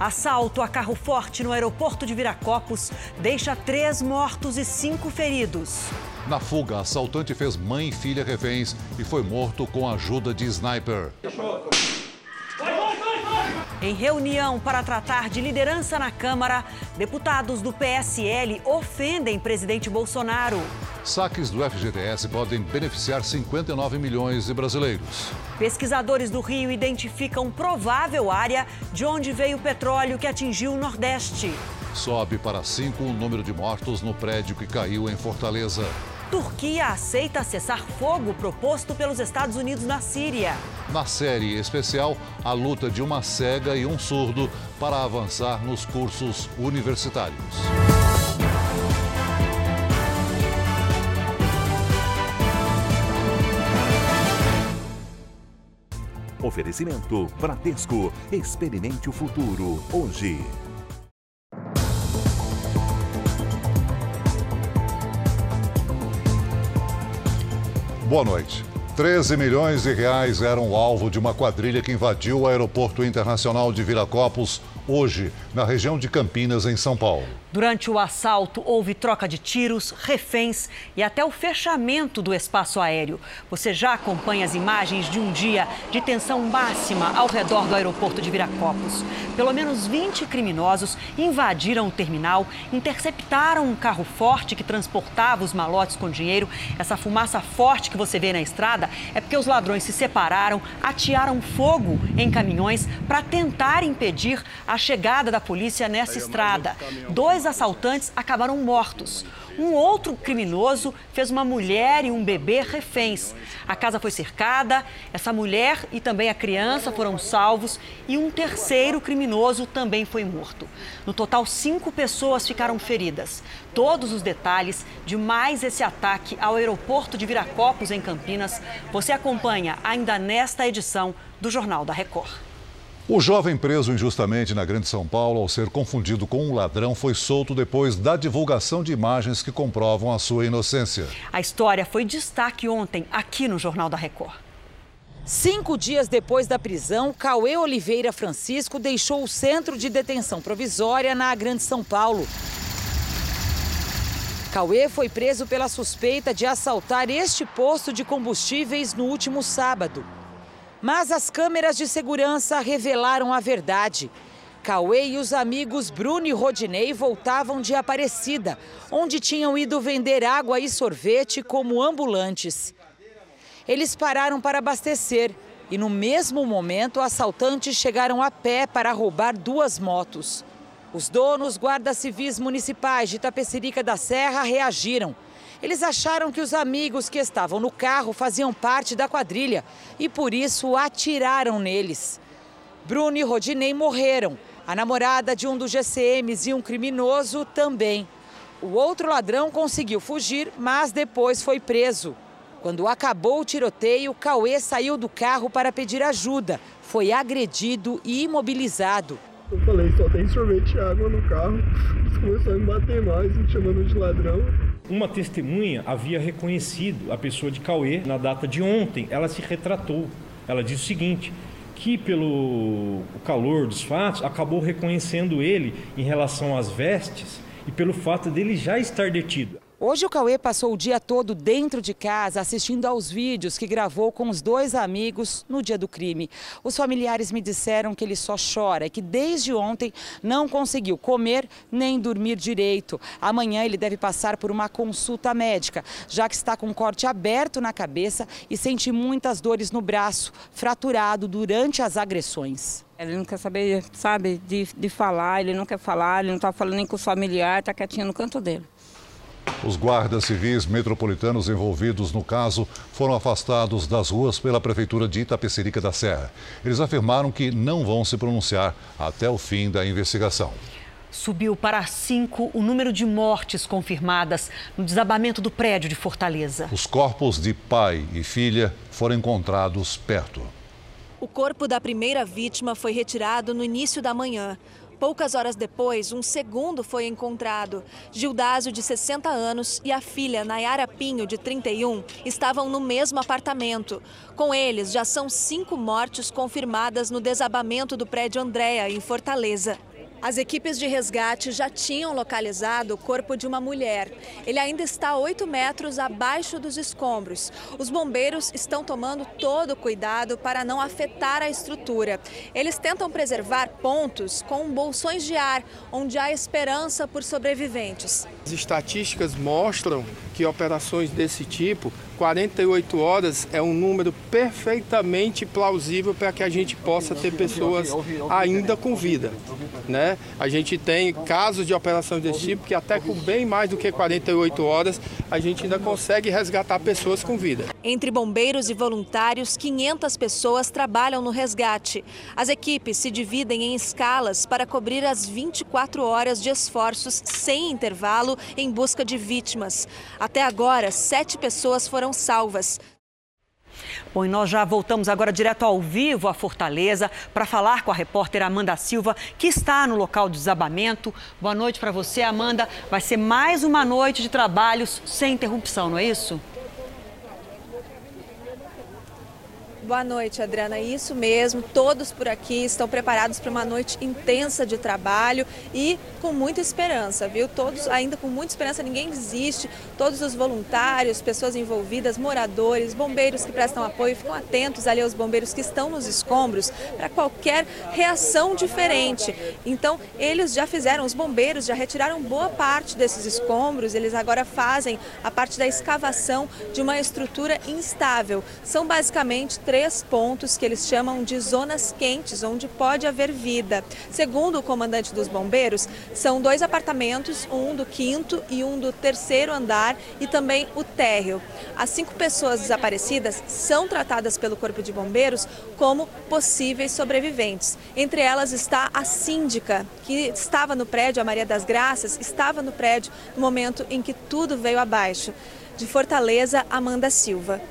Assalto a carro forte no aeroporto de Viracopos deixa três mortos e cinco feridos. Na fuga, assaltante fez mãe e filha reféns e foi morto com a ajuda de sniper. Em reunião para tratar de liderança na Câmara, deputados do PSL ofendem presidente Bolsonaro. Saques do FGTS podem beneficiar 59 milhões de brasileiros. Pesquisadores do Rio identificam provável área de onde veio o petróleo que atingiu o Nordeste. Sobe para cinco o número de mortos no prédio que caiu em Fortaleza. Turquia aceita cessar fogo proposto pelos Estados Unidos na Síria. Na série especial, a luta de uma cega e um surdo para avançar nos cursos universitários. Oferecimento Bradesco. Experimente o futuro hoje. Boa noite. 13 milhões de reais eram o alvo de uma quadrilha que invadiu o Aeroporto Internacional de Viracopos hoje, na região de Campinas, em São Paulo. Durante o assalto, houve troca de tiros, reféns e até o fechamento do espaço aéreo. Você já acompanha as imagens de um dia de tensão máxima ao redor do aeroporto de Viracopos. Pelo menos 20 criminosos invadiram o terminal, interceptaram um carro forte que transportava os malotes com dinheiro. Essa fumaça forte que você vê na estrada é porque os ladrões se separaram, atearam fogo em caminhões para tentar impedir a chegada da polícia nessa estrada. Dois assaltantes acabaram mortos. Um outro criminoso fez uma mulher e um bebê reféns. A casa foi cercada, essa mulher e também a criança foram salvos e um terceiro criminoso também foi morto. No total, cinco pessoas ficaram feridas. Todos os detalhes de mais esse ataque ao aeroporto de Viracopos, em Campinas, você acompanha ainda nesta edição do Jornal da Record. O jovem preso injustamente na Grande São Paulo, ao ser confundido com um ladrão, foi solto depois da divulgação de imagens que comprovam a sua inocência. A história foi destaque ontem aqui no Jornal da Record. Cinco dias depois da prisão, Cauê Oliveira Francisco deixou o centro de detenção provisória na Grande São Paulo. Cauê foi preso pela suspeita de assaltar este posto de combustíveis no último sábado. Mas as câmeras de segurança revelaram a verdade. Cauê e os amigos Bruno e Rodinei voltavam de Aparecida, onde tinham ido vender água e sorvete como ambulantes. Eles pararam para abastecer e, no mesmo momento, assaltantes chegaram a pé para roubar duas motos. Os donos, guardas civis municipais de Itapecerica da Serra reagiram. Eles acharam que os amigos que estavam no carro faziam parte da quadrilha e por isso atiraram neles. Bruno e Rodinei morreram. A namorada de um dos GCMs e um criminoso também. O outro ladrão conseguiu fugir, mas depois foi preso. Quando acabou o tiroteio, Cauê saiu do carro para pedir ajuda. Foi agredido e imobilizado. Eu falei, só tem sorvete e água no carro. Eles começaram a me bater mais, me chamando de ladrão. Uma testemunha havia reconhecido a pessoa de Cauê na data de ontem. Ela se retratou. Ela disse o seguinte: que pelo calor dos fatos acabou reconhecendo ele em relação às vestes e pelo fato dele já estar detido. Hoje o Cauê passou o dia todo dentro de casa assistindo aos vídeos que gravou com os dois amigos no dia do crime. Os familiares me disseram que ele só chora e que desde ontem não conseguiu comer nem dormir direito. Amanhã ele deve passar por uma consulta médica, já que está com um corte aberto na cabeça e sente muitas dores no braço, fraturado durante as agressões. Ele não quer saber, sabe, de, de falar, ele não quer falar, ele não está falando nem com os familiares, está quietinho no canto dele. Os guardas civis metropolitanos envolvidos no caso foram afastados das ruas pela Prefeitura de Itapecerica da Serra. Eles afirmaram que não vão se pronunciar até o fim da investigação. Subiu para cinco o número de mortes confirmadas no desabamento do prédio de Fortaleza. Os corpos de pai e filha foram encontrados perto. O corpo da primeira vítima foi retirado no início da manhã. Poucas horas depois, um segundo foi encontrado. Gildásio, de 60 anos, e a filha, Nayara Pinho, de 31, estavam no mesmo apartamento. Com eles, já são cinco mortes confirmadas no desabamento do prédio Andréa, em Fortaleza. As equipes de resgate já tinham localizado o corpo de uma mulher. Ele ainda está a 8 metros abaixo dos escombros. Os bombeiros estão tomando todo o cuidado para não afetar a estrutura. Eles tentam preservar pontos com bolsões de ar, onde há esperança por sobreviventes. As estatísticas mostram que operações desse tipo 48 horas é um número perfeitamente plausível para que a gente possa ter pessoas ainda com vida. Né? A gente tem casos de operações desse tipo que até com bem mais do que 48 horas a gente ainda consegue resgatar pessoas com vida. Entre bombeiros e voluntários, 500 pessoas trabalham no resgate. As equipes se dividem em escalas para cobrir as 24 horas de esforços sem intervalo em busca de vítimas. Até agora, sete pessoas foram salvas. Bom, e nós já voltamos agora direto ao vivo à Fortaleza para falar com a repórter Amanda Silva, que está no local do desabamento. Boa noite para você, Amanda. Vai ser mais uma noite de trabalhos sem interrupção, não é isso? Boa noite, Adriana. Isso mesmo, todos por aqui estão preparados para uma noite intensa de trabalho e com muita esperança, viu? Todos ainda com muita esperança, ninguém desiste. Todos os voluntários, pessoas envolvidas, moradores, bombeiros que prestam apoio, ficam atentos ali aos bombeiros que estão nos escombros para qualquer reação diferente. Então, eles já fizeram, os bombeiros já retiraram boa parte desses escombros, eles agora fazem a parte da escavação de uma estrutura instável. São basicamente três três pontos que eles chamam de zonas quentes, onde pode haver vida. Segundo o comandante dos bombeiros, são dois apartamentos, um do quinto e um do terceiro andar e também o térreo. As cinco pessoas desaparecidas são tratadas pelo Corpo de Bombeiros como possíveis sobreviventes. Entre elas está a síndica, que estava no prédio, a Maria das Graças, estava no prédio no momento em que tudo veio abaixo. De Fortaleza, Amanda Silva.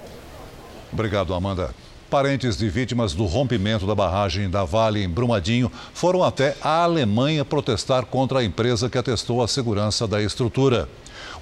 Obrigado, Amanda. Parentes de vítimas do rompimento da barragem da Vale em Brumadinho foram até a Alemanha protestar contra a empresa que atestou a segurança da estrutura.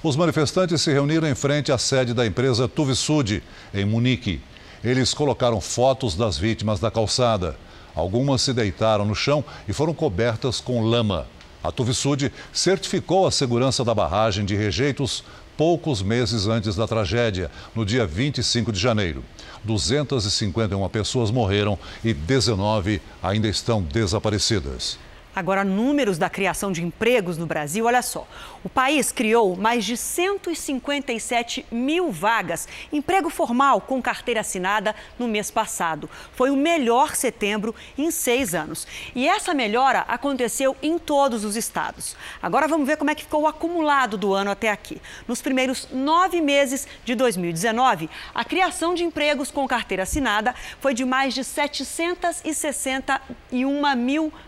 Os manifestantes se reuniram em frente à sede da empresa Tuvisud, em Munique. Eles colocaram fotos das vítimas da calçada. Algumas se deitaram no chão e foram cobertas com lama. A Tuvisud certificou a segurança da barragem de rejeitos poucos meses antes da tragédia, no dia 25 de janeiro. 251 pessoas morreram e 19 ainda estão desaparecidas. Agora, números da criação de empregos no Brasil, olha só. O país criou mais de 157 mil vagas, emprego formal com carteira assinada no mês passado. Foi o melhor setembro em seis anos. E essa melhora aconteceu em todos os estados. Agora vamos ver como é que ficou o acumulado do ano até aqui. Nos primeiros nove meses de 2019, a criação de empregos com carteira assinada foi de mais de 761 mil vagas,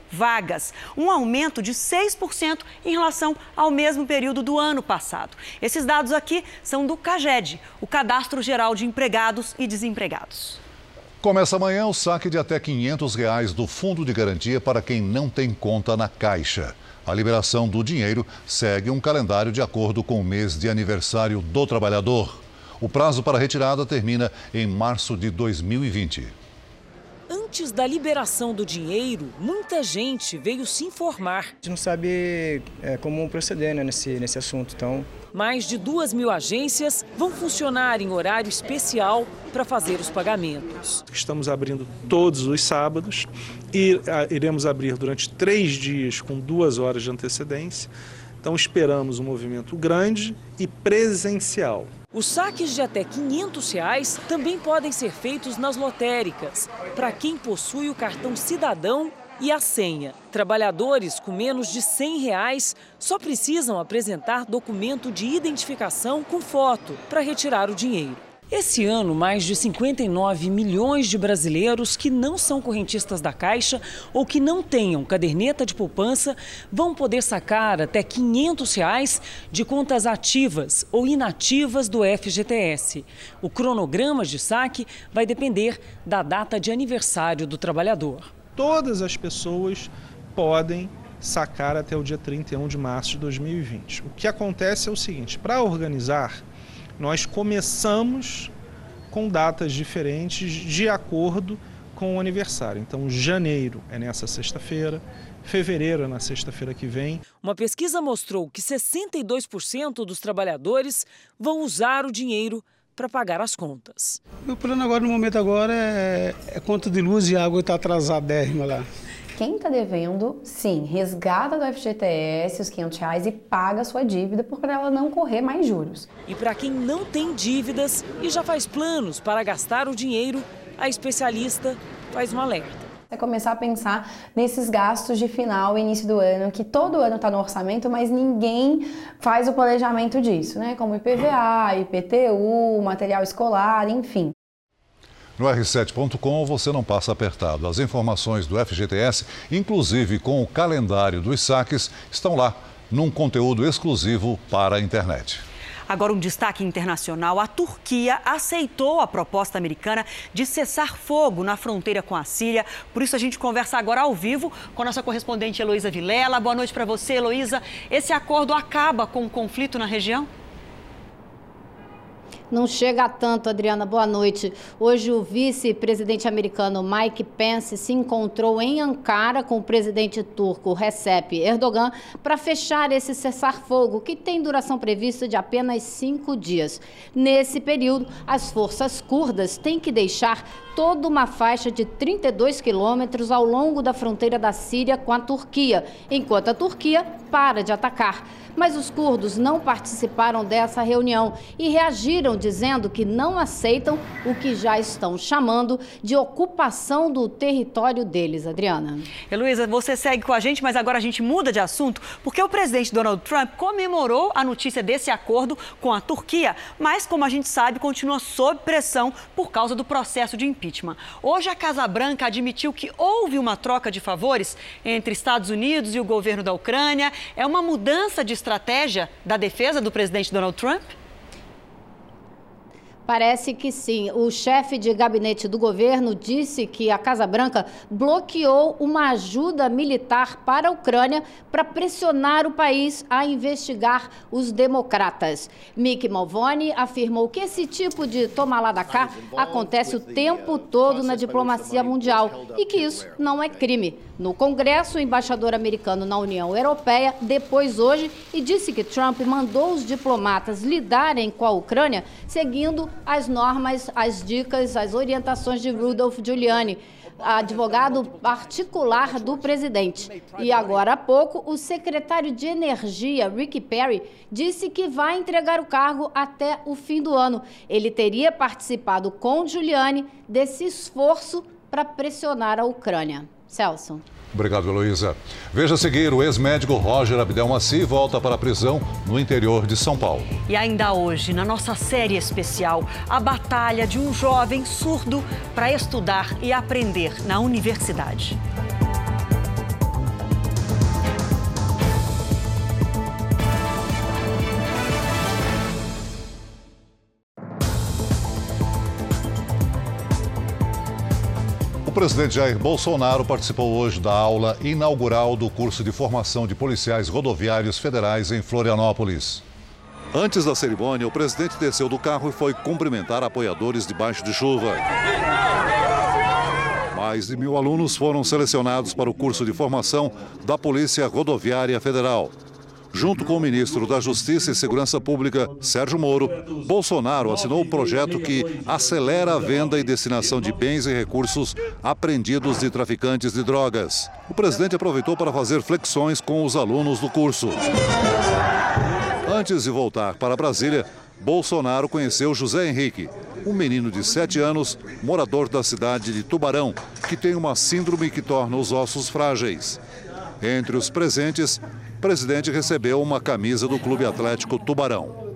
um aumento de 6% em relação ao mesmo período do ano passado. Esses dados aqui são do CAGED, o Cadastro Geral de Empregados e Desempregados. Começa amanhã o saque de até 500 reais do Fundo de Garantia para quem não tem conta na Caixa. A liberação do dinheiro segue um calendário de acordo com o mês de aniversário do trabalhador. O prazo para retirada termina em março de 2020. Antes da liberação do dinheiro, muita gente veio se informar. A gente não sabe é, como proceder né, nesse, nesse assunto, então... Mais de duas mil agências vão funcionar em horário especial para fazer os pagamentos. Estamos abrindo todos os sábados e iremos abrir durante três dias com duas horas de antecedência. Então esperamos um movimento grande e presencial. Os saques de até 500 reais também podem ser feitos nas lotéricas, para quem possui o cartão cidadão e a senha. Trabalhadores com menos de 100 reais só precisam apresentar documento de identificação com foto para retirar o dinheiro. Esse ano, mais de 59 milhões de brasileiros que não são correntistas da Caixa ou que não tenham caderneta de poupança vão poder sacar até 500 reais de contas ativas ou inativas do FGTS. O cronograma de saque vai depender da data de aniversário do trabalhador. Todas as pessoas podem sacar até o dia 31 de março de 2020. O que acontece é o seguinte: para organizar nós começamos com datas diferentes de acordo com o aniversário. Então, janeiro é nessa sexta-feira, fevereiro é na sexta-feira que vem. Uma pesquisa mostrou que 62% dos trabalhadores vão usar o dinheiro para pagar as contas. Meu plano agora, no momento agora, é, é conta de luz e água está atrasadérrima lá. Quem está devendo, sim, resgata do FGTS os 500 reais e paga a sua dívida para ela não correr mais juros. E para quem não tem dívidas e já faz planos para gastar o dinheiro, a especialista faz um alerta é começar a pensar nesses gastos de final e início do ano, que todo ano está no orçamento, mas ninguém faz o planejamento disso, né? Como IPVA, IPTU, material escolar, enfim. No r7.com você não passa apertado. As informações do FGTS, inclusive com o calendário dos saques, estão lá num conteúdo exclusivo para a internet. Agora, um destaque internacional: a Turquia aceitou a proposta americana de cessar fogo na fronteira com a Síria. Por isso, a gente conversa agora ao vivo com a nossa correspondente Heloísa Vilela. Boa noite para você, Heloísa. Esse acordo acaba com o conflito na região? Não chega a tanto, Adriana. Boa noite. Hoje o vice-presidente americano Mike Pence se encontrou em Ankara com o presidente turco Recep Erdogan para fechar esse cessar-fogo, que tem duração prevista de apenas cinco dias. Nesse período, as forças curdas têm que deixar toda uma faixa de 32 quilômetros ao longo da fronteira da Síria com a Turquia, enquanto a Turquia para de atacar. Mas os curdos não participaram dessa reunião e reagiram dizendo que não aceitam o que já estão chamando de ocupação do território deles. Adriana. Heloísa, você segue com a gente, mas agora a gente muda de assunto, porque o presidente Donald Trump comemorou a notícia desse acordo com a Turquia, mas, como a gente sabe, continua sob pressão por causa do processo de impeachment. Hoje, a Casa Branca admitiu que houve uma troca de favores entre Estados Unidos e o governo da Ucrânia. É uma mudança de estratégia da defesa do presidente Donald Trump? Parece que sim. O chefe de gabinete do governo disse que a Casa Branca bloqueou uma ajuda militar para a Ucrânia para pressionar o país a investigar os democratas. Mick Malvone afirmou que esse tipo de toma lá da cá acontece o tempo todo na diplomacia mundial e que isso não é crime. No Congresso, o embaixador americano na União Europeia depois hoje e disse que Trump mandou os diplomatas lidarem com a Ucrânia seguindo as normas, as dicas, as orientações de Rudolph Giuliani advogado particular do presidente. E agora há pouco, o secretário de Energia, Rick Perry, disse que vai entregar o cargo até o fim do ano. Ele teria participado com Giuliani desse esforço para pressionar a Ucrânia. Celso. Obrigado, Heloísa. Veja a seguir, o ex-médico Roger Abdelmaci volta para a prisão no interior de São Paulo. E ainda hoje, na nossa série especial, a batalha de um jovem surdo para estudar e aprender na universidade. O presidente Jair Bolsonaro participou hoje da aula inaugural do curso de formação de policiais rodoviários federais em Florianópolis. Antes da cerimônia, o presidente desceu do carro e foi cumprimentar apoiadores debaixo de chuva. Mais de mil alunos foram selecionados para o curso de formação da Polícia Rodoviária Federal. Junto com o ministro da Justiça e Segurança Pública, Sérgio Moro, Bolsonaro assinou o um projeto que acelera a venda e destinação de bens e recursos apreendidos de traficantes de drogas. O presidente aproveitou para fazer flexões com os alunos do curso. Antes de voltar para Brasília, Bolsonaro conheceu José Henrique, um menino de 7 anos, morador da cidade de Tubarão, que tem uma síndrome que torna os ossos frágeis. Entre os presentes, presidente recebeu uma camisa do Clube Atlético Tubarão.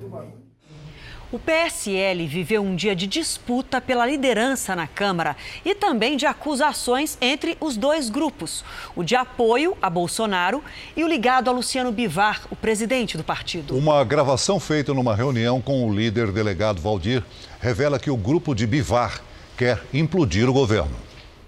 O PSL viveu um dia de disputa pela liderança na Câmara e também de acusações entre os dois grupos: o de apoio a Bolsonaro e o ligado a Luciano Bivar, o presidente do partido. Uma gravação feita numa reunião com o líder delegado Valdir revela que o grupo de Bivar quer implodir o governo.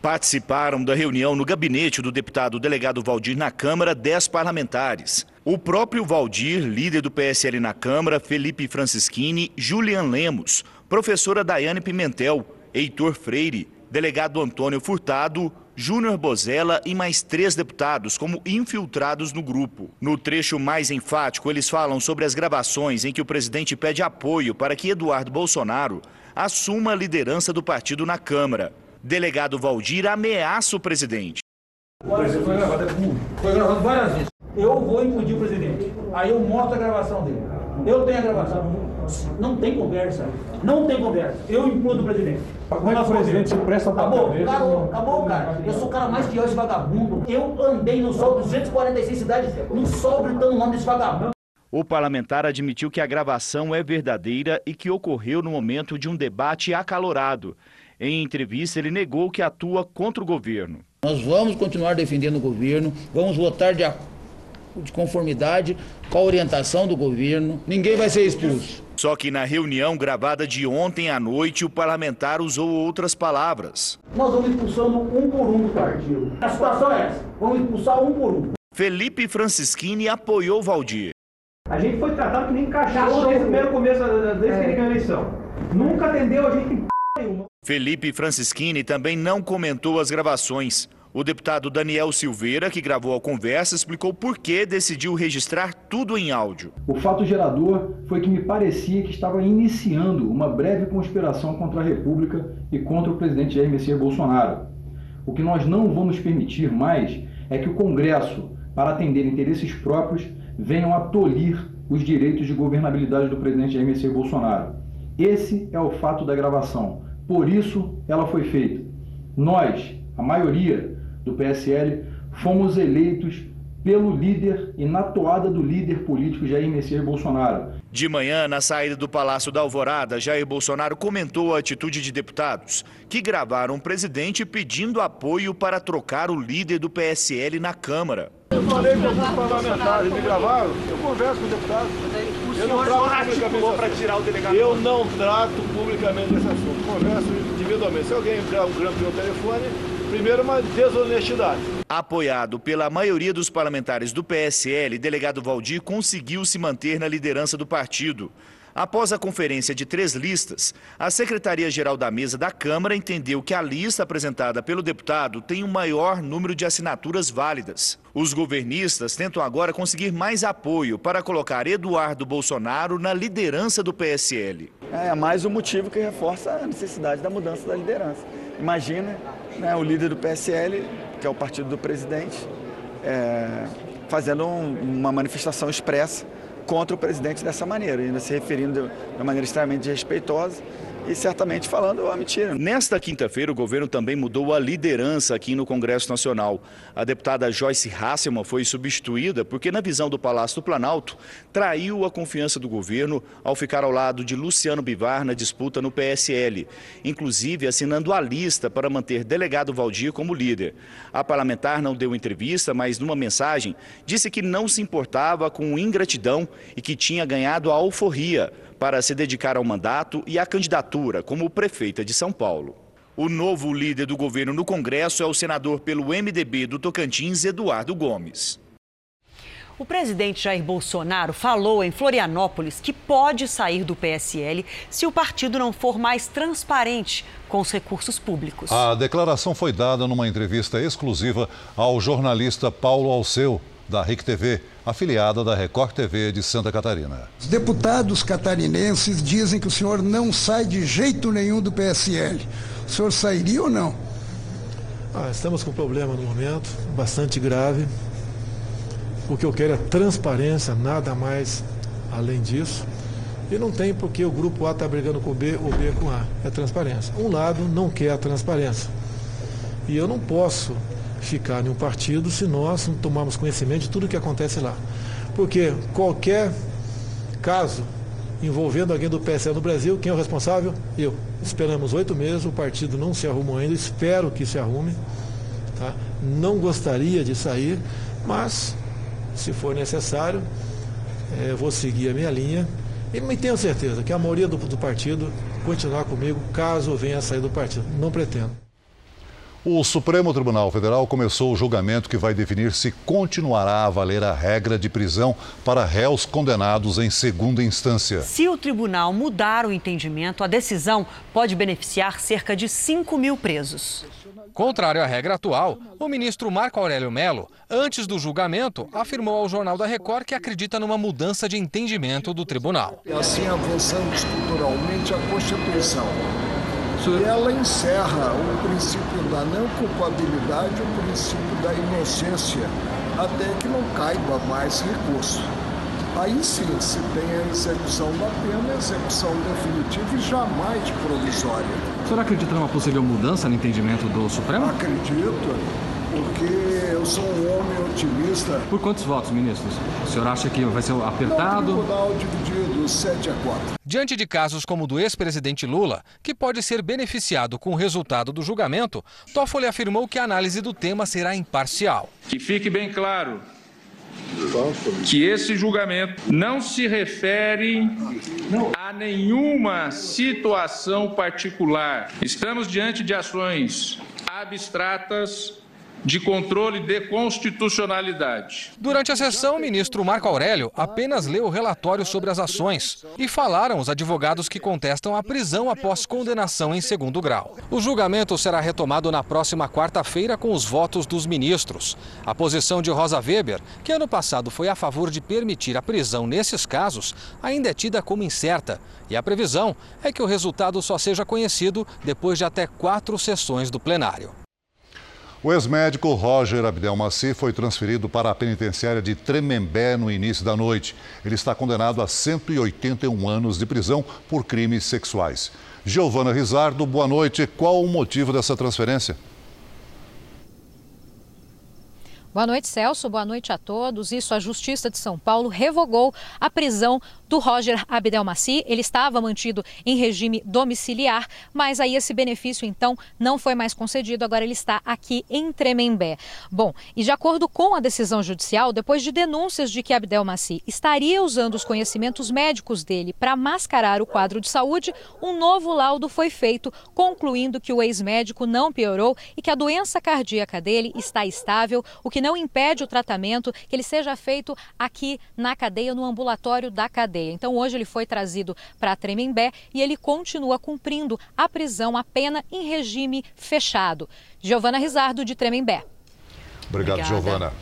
Participaram da reunião no gabinete do deputado delegado Valdir na Câmara 10 parlamentares. O próprio Valdir, líder do PSL na Câmara, Felipe Francischini, Julian Lemos, professora Daiane Pimentel, Heitor Freire, delegado Antônio Furtado, Júnior Bozella e mais três deputados como infiltrados no grupo. No trecho mais enfático, eles falam sobre as gravações em que o presidente pede apoio para que Eduardo Bolsonaro assuma a liderança do partido na Câmara. Delegado Valdir ameaça o presidente. Foi gravado, é Foi gravado várias vezes. Eu vou impedir o presidente. Aí eu mostro a gravação dele. Eu tenho a gravação. Não tem conversa. Não tem conversa. Eu implodo o presidente. Como é que o presidente se presta pra Acabou, acabou, acabou, cara. Eu sou o cara mais esse vagabundo. Eu andei no sol 246 cidades, no sol gritando o nome desse vagabundo. O parlamentar admitiu que a gravação é verdadeira e que ocorreu no momento de um debate acalorado. Em entrevista, ele negou que atua contra o governo. Nós vamos continuar defendendo o governo, vamos votar de, de conformidade com a orientação do governo. Ninguém vai ser expulso. Só que na reunião gravada de ontem à noite, o parlamentar usou outras palavras. Nós vamos expulsando um por um do partido. A situação é essa: vamos expulsar um por um. Felipe Francischini apoiou Valdir. A gente foi tratado que nem cachorro desde o primeiro começo, desde que ele ganhou a eleição. Nunca atendeu a gente em p nenhuma. Felipe Francischini também não comentou as gravações. O deputado Daniel Silveira, que gravou a conversa, explicou por que decidiu registrar tudo em áudio. O fato gerador foi que me parecia que estava iniciando uma breve conspiração contra a República e contra o presidente Jair Messias Bolsonaro. O que nós não vamos permitir mais é que o Congresso, para atender interesses próprios, venham a tolir os direitos de governabilidade do presidente Jair Messias Bolsonaro. Esse é o fato da gravação. Por isso ela foi feita. Nós, a maioria do PSL, fomos eleitos pelo líder e na toada do líder político Jair Messias Bolsonaro. De manhã, na saída do Palácio da Alvorada, Jair Bolsonaro comentou a atitude de deputados que gravaram o presidente pedindo apoio para trocar o líder do PSL na Câmara. Eu falei com alguns parlamentares, me gravaram, eu converso com o deputado. Eu não trato publicamente para tirar o delegado. Eu não trato publicamente esse assunto, converso individualmente. Se alguém der um grampo no telefone, primeiro uma desonestidade. Apoiado pela maioria dos parlamentares do PSL, delegado Valdir conseguiu se manter na liderança do partido. Após a conferência de três listas, a Secretaria-Geral da Mesa da Câmara entendeu que a lista apresentada pelo deputado tem o um maior número de assinaturas válidas. Os governistas tentam agora conseguir mais apoio para colocar Eduardo Bolsonaro na liderança do PSL. É mais um motivo que reforça a necessidade da mudança da liderança. Imagina né, o líder do PSL, que é o partido do presidente, é, fazendo um, uma manifestação expressa contra o presidente dessa maneira, ainda se referindo de uma maneira extremamente respeitosa e certamente falando a mentira. Nesta quinta-feira, o governo também mudou a liderança aqui no Congresso Nacional. A deputada Joyce Hasselman foi substituída porque, na visão do Palácio do Planalto, traiu a confiança do governo ao ficar ao lado de Luciano Bivar na disputa no PSL, inclusive assinando a lista para manter delegado Valdir como líder. A parlamentar não deu entrevista, mas numa mensagem disse que não se importava com ingratidão e que tinha ganhado a alforria para se dedicar ao mandato e à candidatura como prefeita de São Paulo. O novo líder do governo no Congresso é o senador pelo MDB do Tocantins, Eduardo Gomes. O presidente Jair Bolsonaro falou em Florianópolis que pode sair do PSL se o partido não for mais transparente com os recursos públicos. A declaração foi dada numa entrevista exclusiva ao jornalista Paulo Alceu, da RIC TV, afiliada da Record TV de Santa Catarina. Os deputados catarinenses dizem que o senhor não sai de jeito nenhum do PSL. O senhor sairia ou não? Ah, estamos com um problema no momento, bastante grave. O que eu quero é transparência, nada mais além disso. E não tem porque o grupo A está brigando com o B, ou B com A. É transparência. Um lado não quer a transparência. E eu não posso ficar em um partido se nós não tomarmos conhecimento de tudo o que acontece lá. Porque qualquer caso envolvendo alguém do PSL no Brasil, quem é o responsável? Eu. Esperamos oito meses, o partido não se arrumou ainda, espero que se arrume. Tá? Não gostaria de sair, mas se for necessário, é, vou seguir a minha linha. E me tenho certeza que a maioria do, do partido continuar comigo caso venha a sair do partido. Não pretendo. O Supremo Tribunal Federal começou o julgamento que vai definir se continuará a valer a regra de prisão para réus condenados em segunda instância. Se o tribunal mudar o entendimento, a decisão pode beneficiar cerca de 5 mil presos. Contrário à regra atual, o ministro Marco Aurélio Melo, antes do julgamento, afirmou ao Jornal da Record que acredita numa mudança de entendimento do tribunal. E assim avançando estruturalmente a Constituição. E ela encerra o princípio da não culpabilidade, o princípio da inocência, até que não caiba mais recurso. Aí sim se tem a execução da pena, a execução definitiva e jamais provisória. O senhor acredita numa possível mudança no entendimento do Supremo? Acredito, porque eu sou um homem otimista. Por quantos votos, ministros? O senhor acha que vai ser apertado? No tribunal dividido 7 a 4. Diante de casos como o do ex-presidente Lula, que pode ser beneficiado com o resultado do julgamento, Toffoli afirmou que a análise do tema será imparcial. Que fique bem claro que esse julgamento não se refere a nenhuma situação particular. Estamos diante de ações abstratas de controle de constitucionalidade. Durante a sessão, o ministro Marco Aurélio apenas leu o relatório sobre as ações e falaram os advogados que contestam a prisão após condenação em segundo grau. O julgamento será retomado na próxima quarta-feira com os votos dos ministros. A posição de Rosa Weber, que ano passado foi a favor de permitir a prisão nesses casos, ainda é tida como incerta. E a previsão é que o resultado só seja conhecido depois de até quatro sessões do plenário. O ex-médico Roger Abdelmaci foi transferido para a penitenciária de Tremembé no início da noite. Ele está condenado a 181 anos de prisão por crimes sexuais. Giovana Rizardo, boa noite. Qual o motivo dessa transferência? Boa noite, Celso. Boa noite a todos. Isso, a Justiça de São Paulo revogou a prisão do Roger Abdelmaci. Ele estava mantido em regime domiciliar, mas aí esse benefício então não foi mais concedido. Agora ele está aqui em Tremembé. Bom, e de acordo com a decisão judicial, depois de denúncias de que Abdelmaci estaria usando os conhecimentos médicos dele para mascarar o quadro de saúde, um novo laudo foi feito, concluindo que o ex-médico não piorou e que a doença cardíaca dele está estável, o que não impede o tratamento, que ele seja feito aqui na cadeia, no ambulatório da cadeia. Então hoje ele foi trazido para Tremembé e ele continua cumprindo a prisão, a pena em regime fechado. Giovana Rizardo, de Tremembé. Obrigado, Obrigada. Giovana.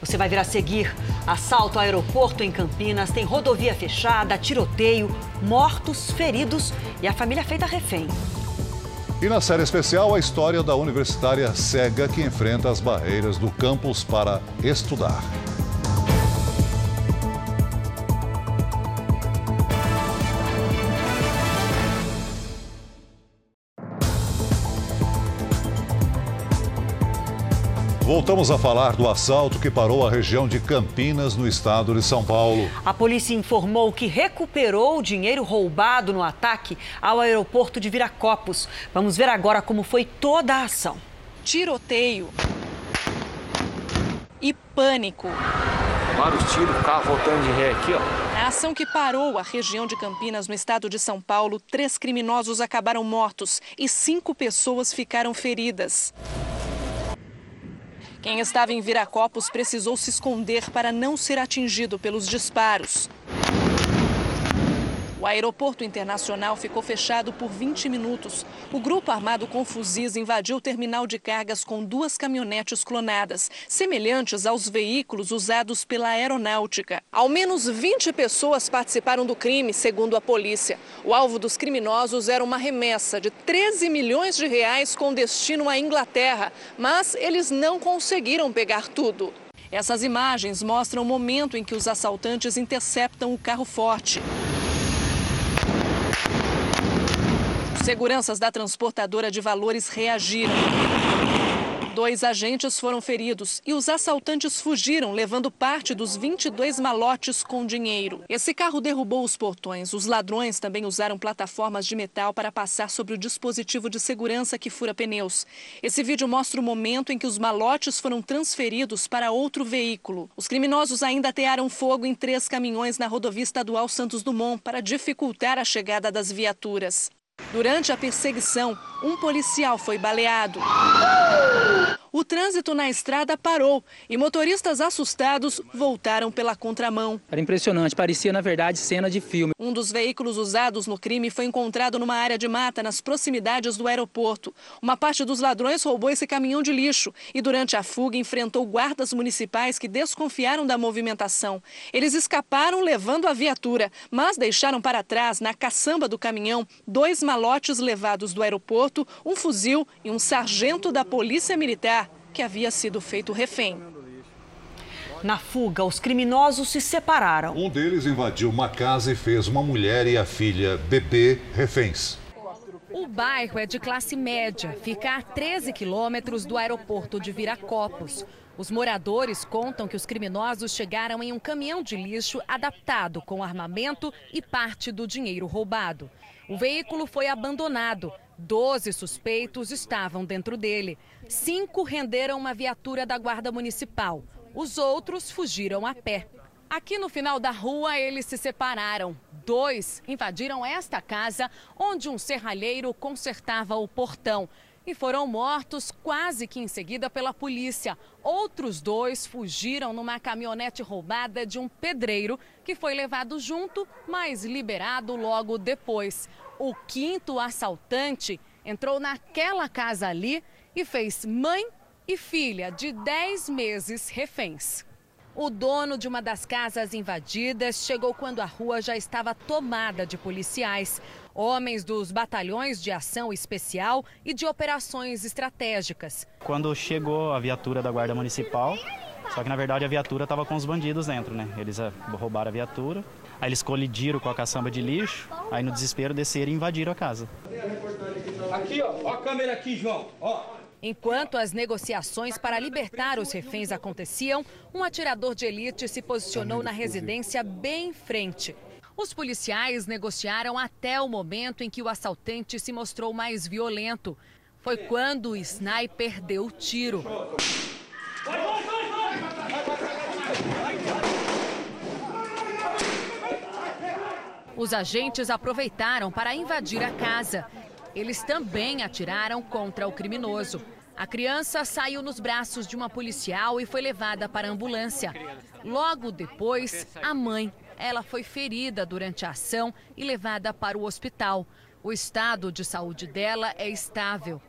Você vai vir a seguir. Assalto ao aeroporto em Campinas, tem rodovia fechada, tiroteio, mortos, feridos e a família feita refém. E na série especial, a história da universitária cega que enfrenta as barreiras do campus para estudar. Voltamos a falar do assalto que parou a região de Campinas, no estado de São Paulo. A polícia informou que recuperou o dinheiro roubado no ataque ao aeroporto de Viracopos. Vamos ver agora como foi toda a ação. Tiroteio e pânico. Vários tiros, carro voltando de ré aqui, ó. Na ação que parou a região de Campinas, no estado de São Paulo, três criminosos acabaram mortos e cinco pessoas ficaram feridas. Quem estava em Viracopos precisou se esconder para não ser atingido pelos disparos. O aeroporto internacional ficou fechado por 20 minutos. O grupo armado com fuzis invadiu o terminal de cargas com duas caminhonetes clonadas, semelhantes aos veículos usados pela aeronáutica. Ao menos 20 pessoas participaram do crime, segundo a polícia. O alvo dos criminosos era uma remessa de 13 milhões de reais com destino à Inglaterra, mas eles não conseguiram pegar tudo. Essas imagens mostram o momento em que os assaltantes interceptam o carro forte. Seguranças da transportadora de valores reagiram. Dois agentes foram feridos e os assaltantes fugiram, levando parte dos 22 malotes com dinheiro. Esse carro derrubou os portões. Os ladrões também usaram plataformas de metal para passar sobre o dispositivo de segurança que fura pneus. Esse vídeo mostra o momento em que os malotes foram transferidos para outro veículo. Os criminosos ainda atearam fogo em três caminhões na rodovia estadual Santos Dumont para dificultar a chegada das viaturas. Durante a perseguição, um policial foi baleado. O trânsito na estrada parou e motoristas assustados voltaram pela contramão. Era impressionante, parecia na verdade cena de filme. Um dos veículos usados no crime foi encontrado numa área de mata nas proximidades do aeroporto. Uma parte dos ladrões roubou esse caminhão de lixo e durante a fuga enfrentou guardas municipais que desconfiaram da movimentação. Eles escaparam levando a viatura, mas deixaram para trás, na caçamba do caminhão, dois malotes levados do aeroporto, um fuzil e um sargento da Polícia Militar que havia sido feito refém. Na fuga, os criminosos se separaram. Um deles invadiu uma casa e fez uma mulher e a filha, bebê, reféns. O bairro é de classe média, fica a 13 quilômetros do aeroporto de Viracopos. Os moradores contam que os criminosos chegaram em um caminhão de lixo adaptado com armamento e parte do dinheiro roubado. O veículo foi abandonado. Doze suspeitos estavam dentro dele. Cinco renderam uma viatura da Guarda Municipal. Os outros fugiram a pé. Aqui no final da rua, eles se separaram. Dois invadiram esta casa, onde um serralheiro consertava o portão. E foram mortos quase que em seguida pela polícia. Outros dois fugiram numa caminhonete roubada de um pedreiro, que foi levado junto, mas liberado logo depois. O quinto assaltante entrou naquela casa ali e fez mãe e filha de 10 meses reféns. O dono de uma das casas invadidas chegou quando a rua já estava tomada de policiais, homens dos batalhões de ação especial e de operações estratégicas. Quando chegou a viatura da Guarda Municipal, só que na verdade a viatura estava com os bandidos dentro, né? Eles eh, roubaram a viatura, aí eles colidiram com a caçamba de lixo, aí no desespero desceram e invadiram a casa. Aqui, ó, ó a câmera aqui, João, ó. Enquanto as negociações para libertar os reféns aconteciam, um atirador de elite se posicionou na residência bem em frente. Os policiais negociaram até o momento em que o assaltante se mostrou mais violento. Foi quando o sniper deu o tiro. Os agentes aproveitaram para invadir a casa. Eles também atiraram contra o criminoso. A criança saiu nos braços de uma policial e foi levada para a ambulância. Logo depois, a mãe. Ela foi ferida durante a ação e levada para o hospital. O estado de saúde dela é estável.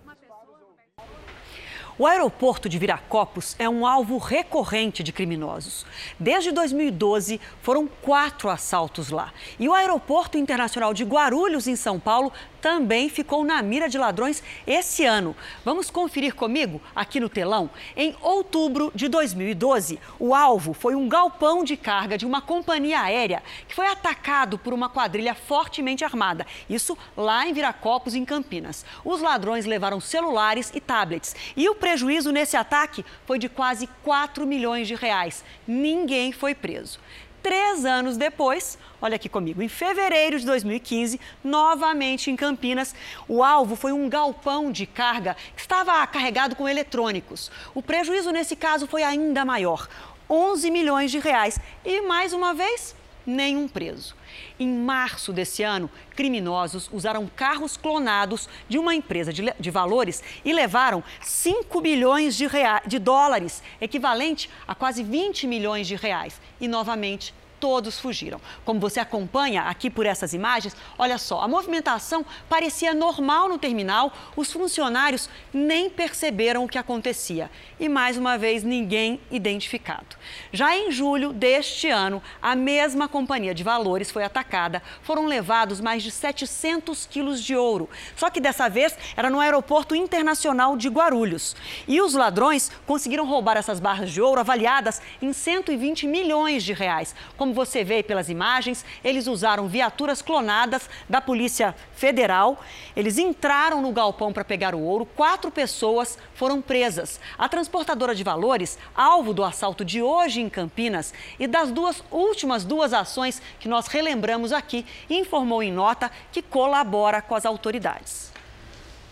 O aeroporto de Viracopos é um alvo recorrente de criminosos. Desde 2012, foram quatro assaltos lá. E o Aeroporto Internacional de Guarulhos, em São Paulo, também ficou na mira de ladrões esse ano. Vamos conferir comigo aqui no telão? Em outubro de 2012, o alvo foi um galpão de carga de uma companhia aérea que foi atacado por uma quadrilha fortemente armada. Isso lá em Viracopos, em Campinas. Os ladrões levaram celulares e tablets. E o prejuízo nesse ataque foi de quase 4 milhões de reais. Ninguém foi preso. Três anos depois, olha aqui comigo, em fevereiro de 2015, novamente em Campinas, o alvo foi um galpão de carga que estava carregado com eletrônicos. O prejuízo nesse caso foi ainda maior, 11 milhões de reais. E mais uma vez, nenhum preso. Em março desse ano, criminosos usaram carros clonados de uma empresa de, de valores e levaram 5 bilhões de, de dólares, equivalente a quase 20 milhões de reais. E novamente todos fugiram. Como você acompanha aqui por essas imagens, olha só, a movimentação parecia normal no terminal, os funcionários nem perceberam o que acontecia. E mais uma vez, ninguém identificado. Já em julho deste ano, a mesma companhia de valores foi atacada. Foram levados mais de 700 quilos de ouro. Só que dessa vez era no aeroporto internacional de Guarulhos. E os ladrões conseguiram roubar essas barras de ouro avaliadas em 120 milhões de reais. Como você vê pelas imagens, eles usaram viaturas clonadas da Polícia Federal. Eles entraram no galpão para pegar o ouro. Quatro pessoas foram presas. A transportadora de valores, alvo do assalto de hoje em Campinas e das duas últimas duas ações que nós relembramos aqui, informou em nota que colabora com as autoridades.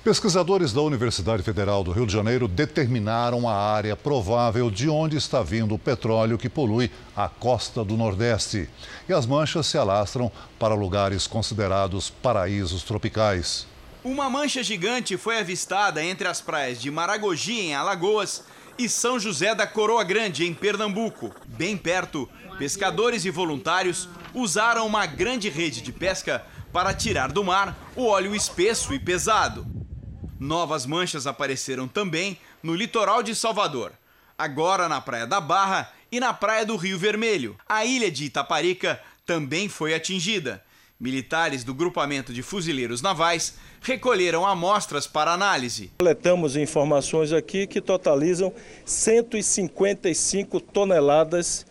Pesquisadores da Universidade Federal do Rio de Janeiro determinaram a área provável de onde está vindo o petróleo que polui a costa do Nordeste. E as manchas se alastram para lugares considerados paraísos tropicais. Uma mancha gigante foi avistada entre as praias de Maragogi, em Alagoas, e São José da Coroa Grande, em Pernambuco. Bem perto, pescadores e voluntários usaram uma grande rede de pesca para tirar do mar o óleo espesso e pesado. Novas manchas apareceram também no litoral de Salvador, agora na Praia da Barra e na Praia do Rio Vermelho. A ilha de Itaparica também foi atingida. Militares do grupamento de fuzileiros navais recolheram amostras para análise. Coletamos informações aqui que totalizam 155 toneladas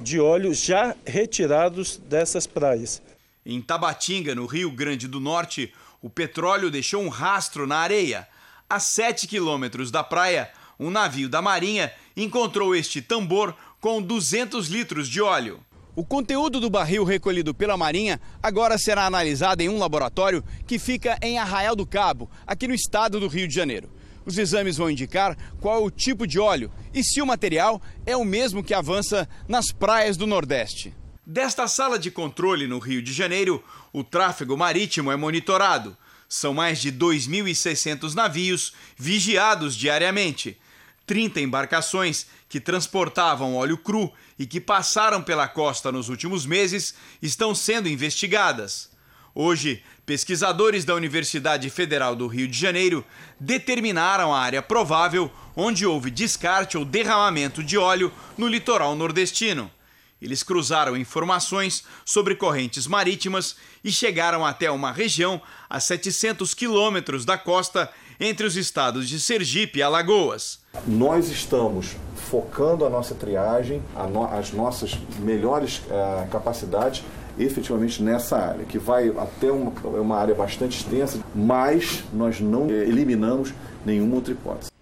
de óleo já retirados dessas praias. Em Tabatinga, no Rio Grande do Norte, o petróleo deixou um rastro na areia. A 7 quilômetros da praia, um navio da Marinha encontrou este tambor com 200 litros de óleo. O conteúdo do barril recolhido pela Marinha agora será analisado em um laboratório que fica em Arraial do Cabo, aqui no estado do Rio de Janeiro. Os exames vão indicar qual é o tipo de óleo e se o material é o mesmo que avança nas praias do Nordeste. Desta sala de controle no Rio de Janeiro, o tráfego marítimo é monitorado. São mais de 2.600 navios vigiados diariamente. 30 embarcações que transportavam óleo cru e que passaram pela costa nos últimos meses estão sendo investigadas. Hoje, pesquisadores da Universidade Federal do Rio de Janeiro determinaram a área provável onde houve descarte ou derramamento de óleo no litoral nordestino. Eles cruzaram informações sobre correntes marítimas e chegaram até uma região a 700 quilômetros da costa entre os estados de Sergipe e Alagoas. Nós estamos focando a nossa triagem, a no, as nossas melhores uh, capacidades efetivamente nessa área, que vai até uma, uma área bastante extensa, mas nós não eliminamos nenhuma outra hipótese.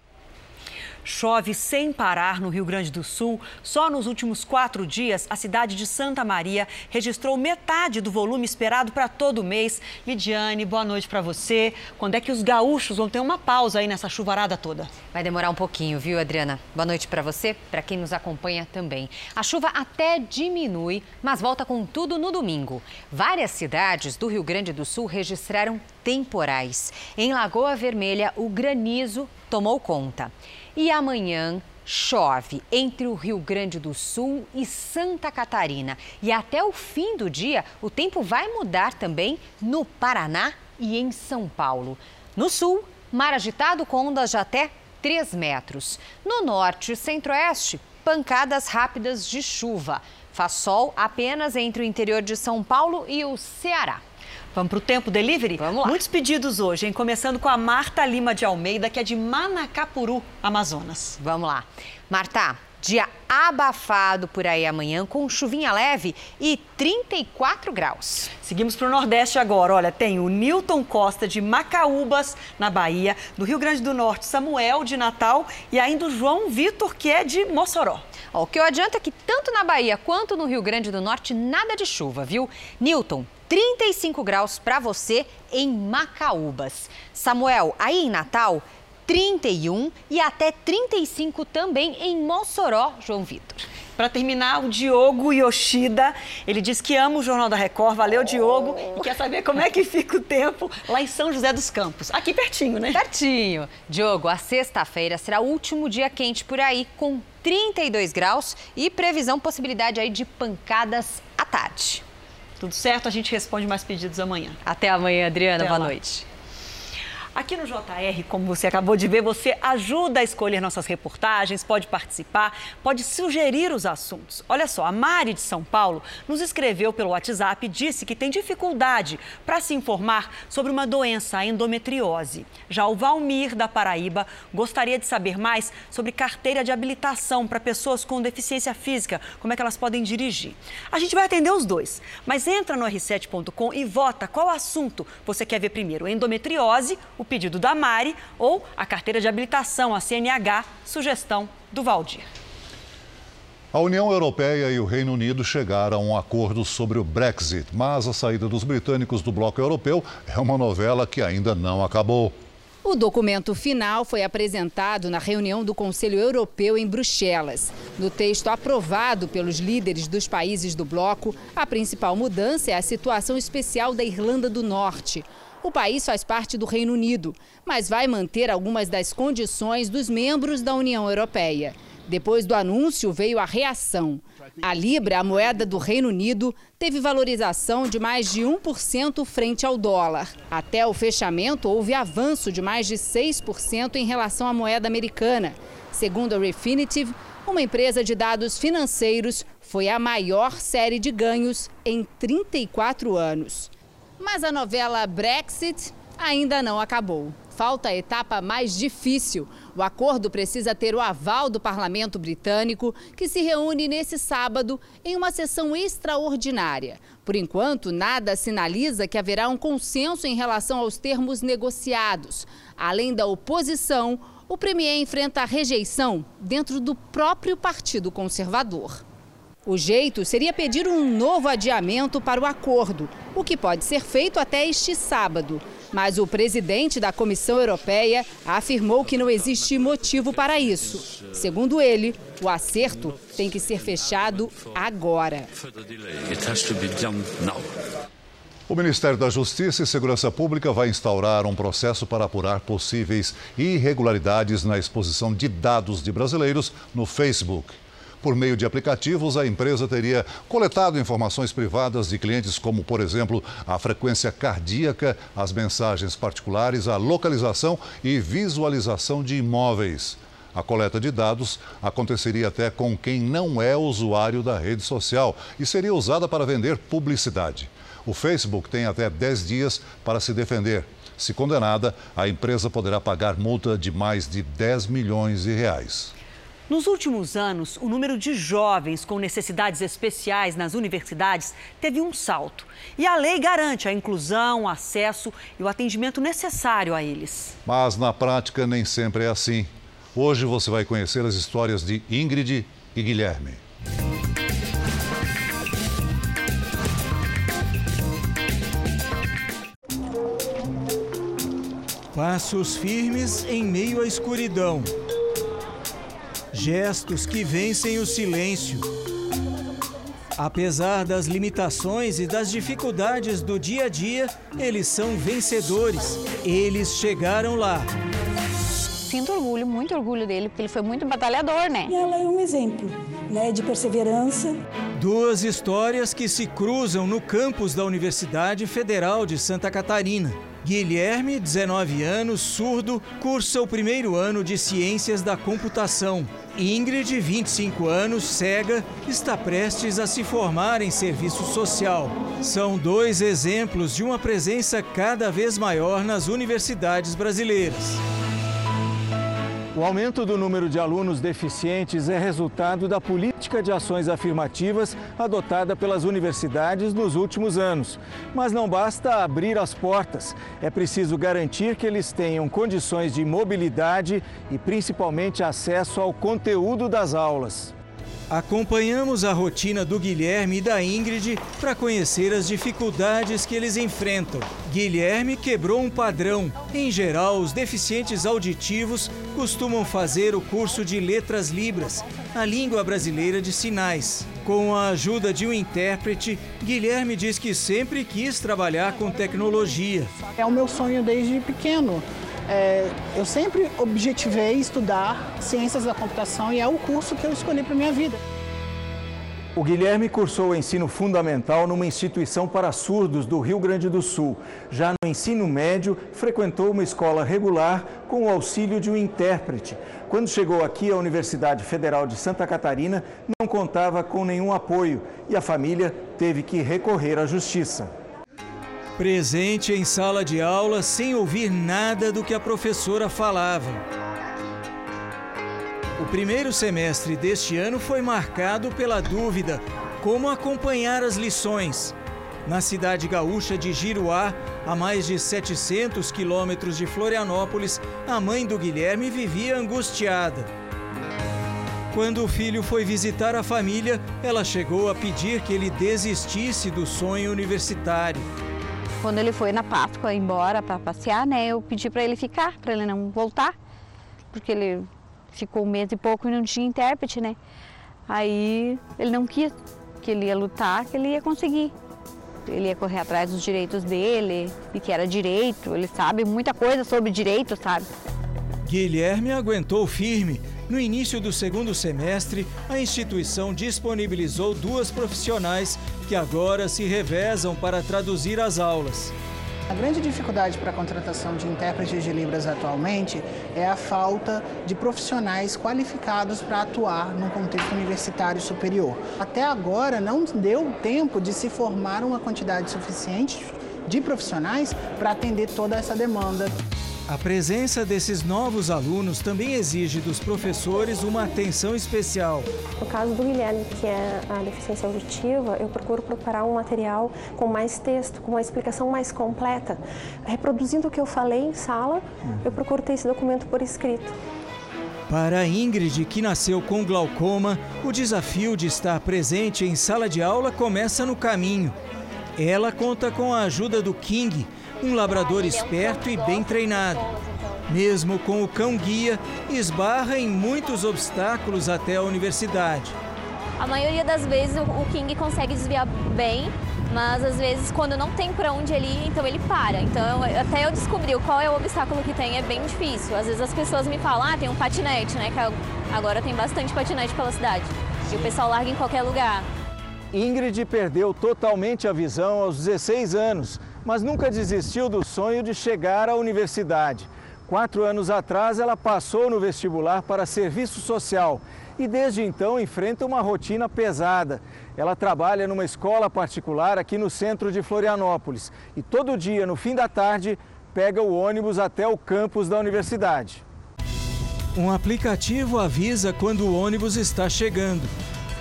Chove sem parar no Rio Grande do Sul. Só nos últimos quatro dias, a cidade de Santa Maria registrou metade do volume esperado para todo mês. Lidiane, boa noite para você. Quando é que os gaúchos vão ter uma pausa aí nessa chuvarada toda? Vai demorar um pouquinho, viu, Adriana? Boa noite para você, para quem nos acompanha também. A chuva até diminui, mas volta com tudo no domingo. Várias cidades do Rio Grande do Sul registraram temporais. Em Lagoa Vermelha, o granizo tomou conta. E amanhã chove entre o Rio Grande do Sul e Santa Catarina. E até o fim do dia, o tempo vai mudar também no Paraná e em São Paulo. No sul, mar agitado com ondas de até 3 metros. No norte e centro-oeste, pancadas rápidas de chuva. Faz sol apenas entre o interior de São Paulo e o Ceará. Vamos para o Tempo Delivery? Vamos lá. Muitos pedidos hoje, hein? Começando com a Marta Lima de Almeida, que é de Manacapuru, Amazonas. Vamos lá. Marta, dia abafado por aí amanhã, com chuvinha leve e 34 graus. Seguimos para o Nordeste agora. Olha, tem o Newton Costa de Macaúbas, na Bahia, do Rio Grande do Norte, Samuel de Natal e ainda o João Vitor, que é de Mossoró. o que eu adianto é que tanto na Bahia quanto no Rio Grande do Norte, nada de chuva, viu? Newton, 35 graus para você em Macaúbas. Samuel, aí em Natal, 31 e até 35 também em Mossoró, João Vitor. Para terminar, o Diogo Yoshida, ele diz que ama o Jornal da Record. Valeu, Diogo. E quer saber como é que fica o tempo lá em São José dos Campos. Aqui pertinho, né? Pertinho. Diogo, a sexta-feira será o último dia quente por aí, com 32 graus e previsão possibilidade aí de pancadas à tarde. Tudo certo? A gente responde mais pedidos amanhã. Até amanhã, Adriana. Até Boa lá. noite. Aqui no JR, como você acabou de ver, você ajuda a escolher nossas reportagens, pode participar, pode sugerir os assuntos. Olha só, a Mari de São Paulo nos escreveu pelo WhatsApp e disse que tem dificuldade para se informar sobre uma doença, a endometriose. Já o Valmir, da Paraíba, gostaria de saber mais sobre carteira de habilitação para pessoas com deficiência física, como é que elas podem dirigir. A gente vai atender os dois, mas entra no r7.com e vota qual assunto você quer ver primeiro, endometriose, o o pedido da Mari ou a carteira de habilitação, a CNH, sugestão do Valdir. A União Europeia e o Reino Unido chegaram a um acordo sobre o Brexit, mas a saída dos britânicos do bloco europeu é uma novela que ainda não acabou. O documento final foi apresentado na reunião do Conselho Europeu em Bruxelas. No texto aprovado pelos líderes dos países do bloco, a principal mudança é a situação especial da Irlanda do Norte. O país faz parte do Reino Unido, mas vai manter algumas das condições dos membros da União Europeia. Depois do anúncio veio a reação. A Libra, a moeda do Reino Unido, teve valorização de mais de 1% frente ao dólar. Até o fechamento, houve avanço de mais de 6% em relação à moeda americana. Segundo a Refinitiv, uma empresa de dados financeiros, foi a maior série de ganhos em 34 anos. Mas a novela Brexit ainda não acabou. Falta a etapa mais difícil. O acordo precisa ter o aval do parlamento britânico, que se reúne nesse sábado em uma sessão extraordinária. Por enquanto, nada sinaliza que haverá um consenso em relação aos termos negociados. Além da oposição, o Premier enfrenta a rejeição dentro do próprio Partido Conservador. O jeito seria pedir um novo adiamento para o acordo, o que pode ser feito até este sábado. Mas o presidente da Comissão Europeia afirmou que não existe motivo para isso. Segundo ele, o acerto tem que ser fechado agora. O Ministério da Justiça e Segurança Pública vai instaurar um processo para apurar possíveis irregularidades na exposição de dados de brasileiros no Facebook. Por meio de aplicativos, a empresa teria coletado informações privadas de clientes, como, por exemplo, a frequência cardíaca, as mensagens particulares, a localização e visualização de imóveis. A coleta de dados aconteceria até com quem não é usuário da rede social e seria usada para vender publicidade. O Facebook tem até 10 dias para se defender. Se condenada, a empresa poderá pagar multa de mais de 10 milhões de reais. Nos últimos anos, o número de jovens com necessidades especiais nas universidades teve um salto. E a lei garante a inclusão, o acesso e o atendimento necessário a eles. Mas na prática nem sempre é assim. Hoje você vai conhecer as histórias de Ingrid e Guilherme. Passos firmes em meio à escuridão gestos que vencem o silêncio. Apesar das limitações e das dificuldades do dia a dia, eles são vencedores. Eles chegaram lá. Sinto orgulho, muito orgulho dele, porque ele foi muito batalhador, né? E ela é um exemplo, né, de perseverança. Duas histórias que se cruzam no campus da Universidade Federal de Santa Catarina. Guilherme, 19 anos, surdo, cursa o primeiro ano de Ciências da Computação. Ingrid, 25 anos, cega, está prestes a se formar em serviço social. São dois exemplos de uma presença cada vez maior nas universidades brasileiras. O aumento do número de alunos deficientes é resultado da política de ações afirmativas adotada pelas universidades nos últimos anos. Mas não basta abrir as portas, é preciso garantir que eles tenham condições de mobilidade e principalmente acesso ao conteúdo das aulas. Acompanhamos a rotina do Guilherme e da Ingrid para conhecer as dificuldades que eles enfrentam. Guilherme quebrou um padrão. Em geral, os deficientes auditivos costumam fazer o curso de Letras Libras, a língua brasileira de sinais. Com a ajuda de um intérprete, Guilherme diz que sempre quis trabalhar com tecnologia. É o meu sonho desde pequeno. É, eu sempre objetivei estudar ciências da computação e é o curso que eu escolhi para minha vida. O Guilherme cursou o ensino fundamental numa instituição para surdos do Rio Grande do Sul. Já no ensino médio, frequentou uma escola regular com o auxílio de um intérprete. Quando chegou aqui à Universidade Federal de Santa Catarina, não contava com nenhum apoio e a família teve que recorrer à justiça. Presente em sala de aula sem ouvir nada do que a professora falava. O primeiro semestre deste ano foi marcado pela dúvida como acompanhar as lições. Na cidade gaúcha de Giruá, a mais de 700 quilômetros de Florianópolis, a mãe do Guilherme vivia angustiada. Quando o filho foi visitar a família, ela chegou a pedir que ele desistisse do sonho universitário. Quando ele foi na Páscoa embora para passear, né, eu pedi para ele ficar, para ele não voltar, porque ele ficou um mês e pouco e não tinha intérprete, né? Aí ele não quis, que ele ia lutar, que ele ia conseguir. Ele ia correr atrás dos direitos dele, e que era direito, ele sabe muita coisa sobre direito, sabe? Guilherme aguentou firme. No início do segundo semestre, a instituição disponibilizou duas profissionais que agora se revezam para traduzir as aulas. A grande dificuldade para a contratação de intérpretes de Libras atualmente é a falta de profissionais qualificados para atuar no contexto universitário superior. Até agora não deu tempo de se formar uma quantidade suficiente de profissionais para atender toda essa demanda. A presença desses novos alunos também exige dos professores uma atenção especial. No caso do Guilherme, que é a deficiência auditiva, eu procuro preparar um material com mais texto, com uma explicação mais completa. Reproduzindo o que eu falei em sala, eu procuro ter esse documento por escrito. Para Ingrid, que nasceu com glaucoma, o desafio de estar presente em sala de aula começa no caminho. Ela conta com a ajuda do King, um labrador esperto e bem treinado. Mesmo com o cão-guia, esbarra em muitos obstáculos até a universidade. A maioria das vezes o King consegue desviar bem, mas às vezes quando não tem para onde ele ir, então ele para. Então até eu descobrir qual é o obstáculo que tem é bem difícil. Às vezes as pessoas me falam, ah, tem um patinete, né? Que agora tem bastante patinete pela cidade. E o pessoal larga em qualquer lugar. Ingrid perdeu totalmente a visão aos 16 anos mas nunca desistiu do sonho de chegar à universidade. Quatro anos atrás, ela passou no vestibular para serviço social e desde então enfrenta uma rotina pesada. Ela trabalha numa escola particular aqui no centro de Florianópolis e todo dia, no fim da tarde, pega o ônibus até o campus da universidade. Um aplicativo avisa quando o ônibus está chegando.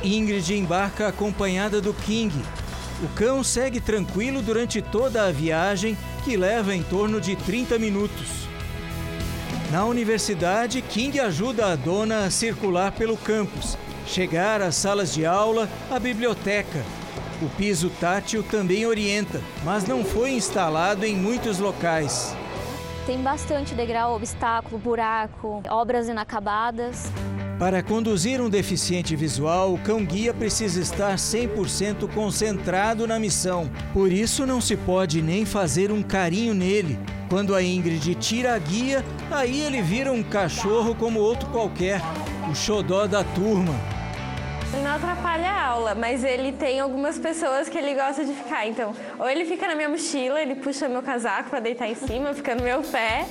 Ingrid embarca acompanhada do King, o cão segue tranquilo durante toda a viagem, que leva em torno de 30 minutos. Na universidade, King ajuda a dona a circular pelo campus, chegar às salas de aula, à biblioteca. O piso tátil também orienta, mas não foi instalado em muitos locais. Tem bastante degrau, obstáculo, buraco, obras inacabadas. Para conduzir um deficiente visual, o cão-guia precisa estar 100% concentrado na missão. Por isso, não se pode nem fazer um carinho nele. Quando a Ingrid tira a guia, aí ele vira um cachorro como outro qualquer, o xodó da turma. Não atrapalha a aula, mas ele tem algumas pessoas que ele gosta de ficar. Então, ou ele fica na minha mochila, ele puxa meu casaco para deitar em cima, fica no meu pé.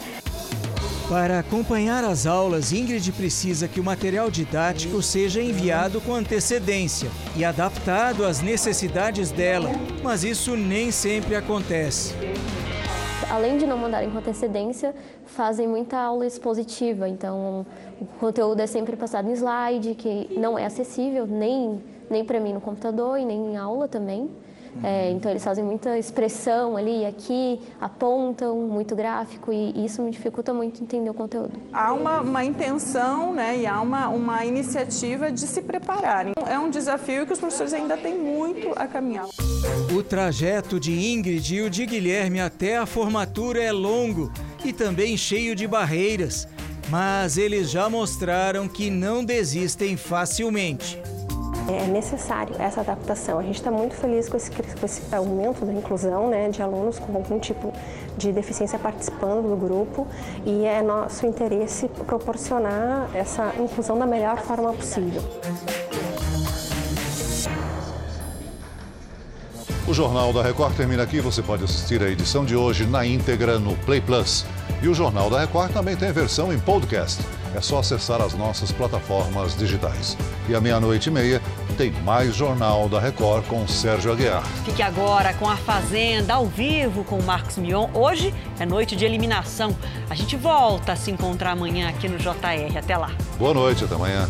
Para acompanhar as aulas, Ingrid precisa que o material didático seja enviado com antecedência e adaptado às necessidades dela, mas isso nem sempre acontece. Além de não mandarem com antecedência, fazem muita aula expositiva, então o conteúdo é sempre passado em slide, que não é acessível nem, nem para mim no computador e nem em aula também. É, então eles fazem muita expressão ali e aqui, apontam, muito gráfico e isso me dificulta muito entender o conteúdo. Há uma, uma intenção né, e há uma, uma iniciativa de se prepararem. É um desafio que os professores ainda têm muito a caminhar. O trajeto de Ingrid e o de Guilherme até a formatura é longo e também cheio de barreiras, mas eles já mostraram que não desistem facilmente. É necessário essa adaptação. A gente está muito feliz com esse, com esse, aumento da inclusão né, de alunos com algum tipo de deficiência participando do grupo e é nosso interesse proporcionar essa inclusão da melhor forma possível. O Jornal da Record termina aqui. Você pode assistir a edição de hoje na íntegra no Play Plus. E o Jornal da Record também tem versão em podcast. É só acessar as nossas plataformas digitais. E à meia-noite e meia tem mais Jornal da Record com Sérgio Aguiar. Fique agora com a Fazenda ao vivo com o Marcos Mion. Hoje é noite de eliminação. A gente volta a se encontrar amanhã aqui no JR. Até lá. Boa noite, até amanhã.